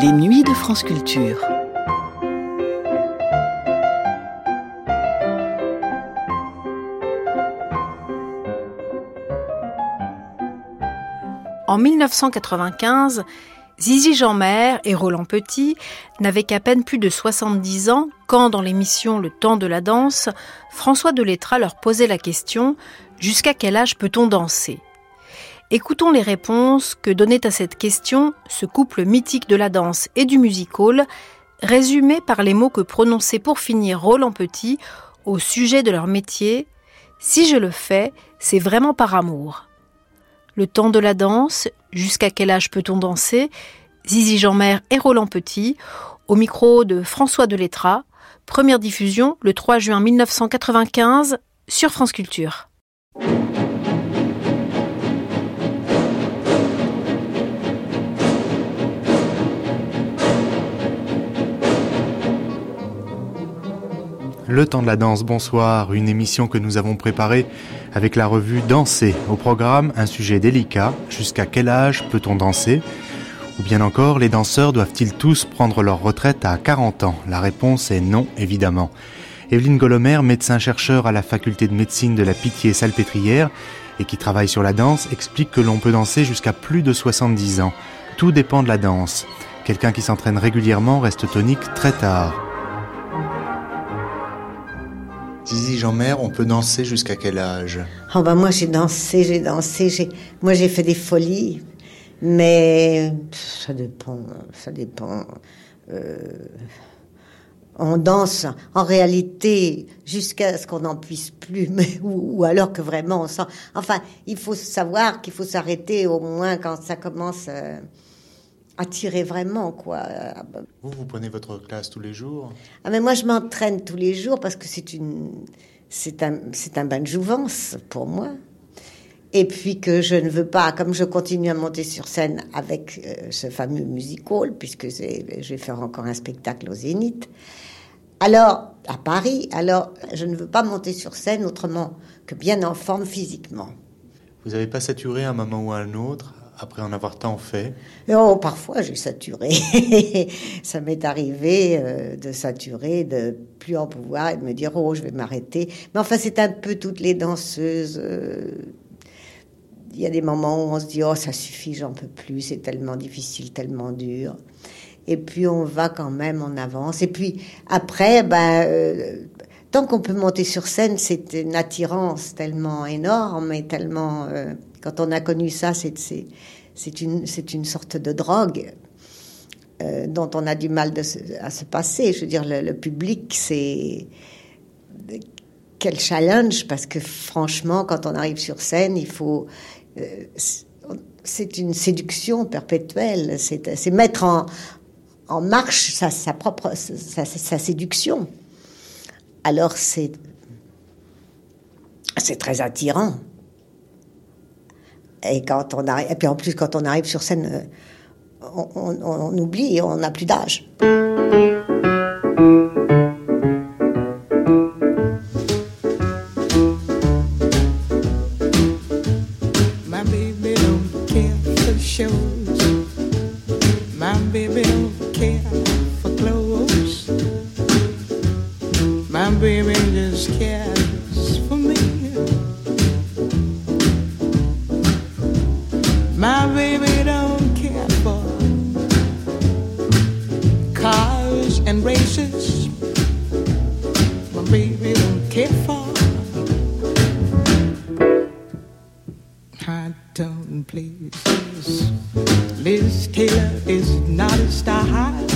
Les nuits de France Culture. En 1995, Zizi Jeanmer et Roland Petit n'avaient qu'à peine plus de 70 ans quand, dans l'émission Le temps de la danse, François Delettra leur posait la question Jusqu'à quel âge peut-on danser? Écoutons les réponses que donnait à cette question ce couple mythique de la danse et du music hall, résumé par les mots que prononçait pour finir Roland Petit au sujet de leur métier Si je le fais, c'est vraiment par amour le temps de la danse, jusqu'à quel âge peut-on danser, Zizi Jeanmer et Roland Petit, au micro de François Delettra, première diffusion le 3 juin 1995 sur France Culture. Le temps de la danse, bonsoir, une émission que nous avons préparée avec la revue Danser. Au programme, un sujet délicat, jusqu'à quel âge peut-on danser? Ou bien encore, les danseurs doivent-ils tous prendre leur retraite à 40 ans? La réponse est non, évidemment. Evelyne Golomer, médecin-chercheur à la faculté de médecine de la Pitié-Salpêtrière et qui travaille sur la danse, explique que l'on peut danser jusqu'à plus de 70 ans. Tout dépend de la danse. Quelqu'un qui s'entraîne régulièrement reste tonique très tard. Zizi Jean-Mère, on peut danser jusqu'à quel âge? Oh ben Moi, j'ai dansé, j'ai dansé, j'ai... moi, j'ai fait des folies, mais ça dépend, ça dépend. Euh, on danse en réalité jusqu'à ce qu'on n'en puisse plus, mais, ou, alors que vraiment on sent. Enfin, il faut savoir qu'il faut s'arrêter au moins quand ça commence. Euh, attirer vraiment quoi. Vous vous prenez votre classe tous les jours? Ah mais moi je m'entraîne tous les jours parce que c'est une c'est un c'est un bain de jouvence pour moi. Et puis que je ne veux pas, comme je continue à monter sur scène avec euh, ce fameux musical, puisque je vais faire encore un spectacle au Zénith. Alors, à Paris, alors je ne veux pas monter sur scène autrement que bien en forme physiquement. Vous n'avez pas saturé un moment ou un autre après en avoir tant fait Oh, parfois j'ai saturé. ça m'est arrivé euh, de saturer, de plus en pouvoir et de me dire oh je vais m'arrêter. Mais enfin c'est un peu toutes les danseuses. Euh, il y a des moments où on se dit oh ça suffit, j'en peux plus, c'est tellement difficile, tellement dur. Et puis on va quand même en avance. Et puis après, ben, euh, tant qu'on peut monter sur scène, c'est une attirance tellement énorme et tellement quand on a connu ça, c'est une, sorte de drogue euh, dont on a du mal à se passer. Je veux dire, le, public, c'est quel challenge parce que franchement, quand on arrive sur scène, il faut euh, c'est une séduction perpétuelle. C'est mettre en, marche sa, propre sa, séduction. Alors c'est c'est très attirant. Et quand on arrive, et puis en plus quand on arrive sur scène, euh, on, on, on oublie et on n'a plus d'âge. My baby just cares for me. much my baby don't care for. I don't please. Liz Taylor is not a star high,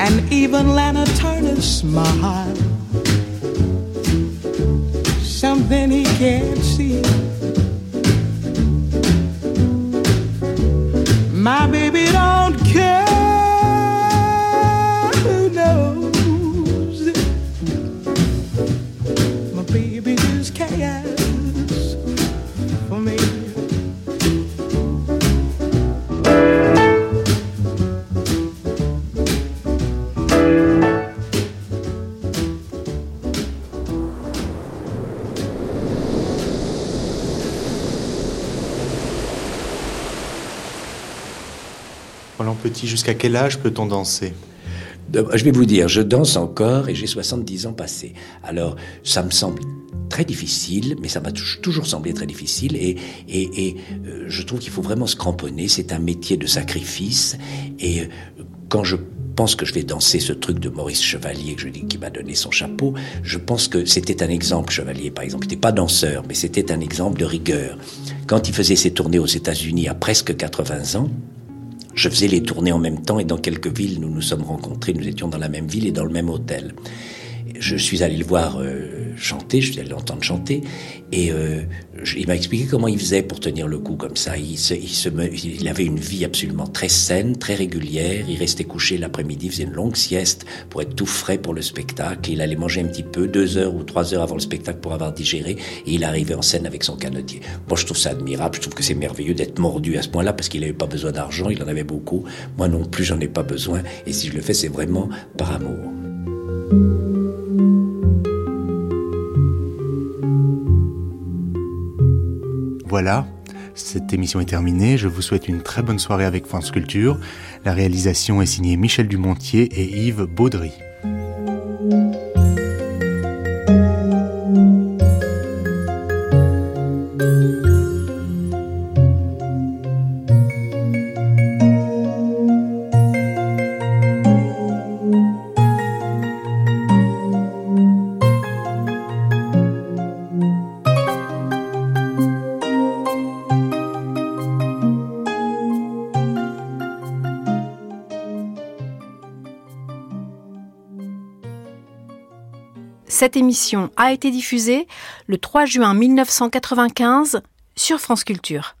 and even Lana Turner smile. Something he can't see. Petit, jusqu'à quel âge peut-on danser? Je vais vous dire, je danse encore et j'ai 70 ans passés. Alors, ça me semble très difficile, mais ça m'a toujours semblé très difficile et euh, je trouve qu'il faut vraiment se cramponner. C'est un métier de sacrifice et euh, quand je pense que je vais danser ce truc de Maurice Chevalier que je dis qui m'a donné son chapeau. Je pense que c'était un exemple Chevalier par exemple. Il n'était pas danseur, mais c'était un exemple de rigueur. Quand il faisait ses tournées aux États-Unis à presque 80 ans, je faisais les tournées en même temps et dans quelques villes nous nous sommes rencontrés, nous étions dans la même ville et dans le même hôtel. Je suis allé le voir euh, chanter, je suis l'entendre chanter et euh, il m'a expliqué comment il faisait pour tenir le coup comme ça. Il, il avait une vie absolument très saine, très régulière. Il restait couché l'après-midi, faisait une longue sieste pour être tout frais pour le spectacle. Il allait manger un petit peu, deux heures ou trois heures avant le spectacle pour avoir digéré. Et il arrivait en scène avec son canotier. Moi, je trouve ça admirable. Je trouve que c'est merveilleux d'être mordu à ce point-là parce qu'il n'avait pas besoin d'argent. Il en avait beaucoup. Moi non plus, j'en ai pas besoin. Et si je le fais, c'est vraiment par amour. Voilà, cette émission est terminée. Je vous souhaite une très bonne soirée avec France Culture. La réalisation est signée Michel Dumontier et Yves Baudry. Cette émission a été diffusée le 3 juin 1995 sur France Culture.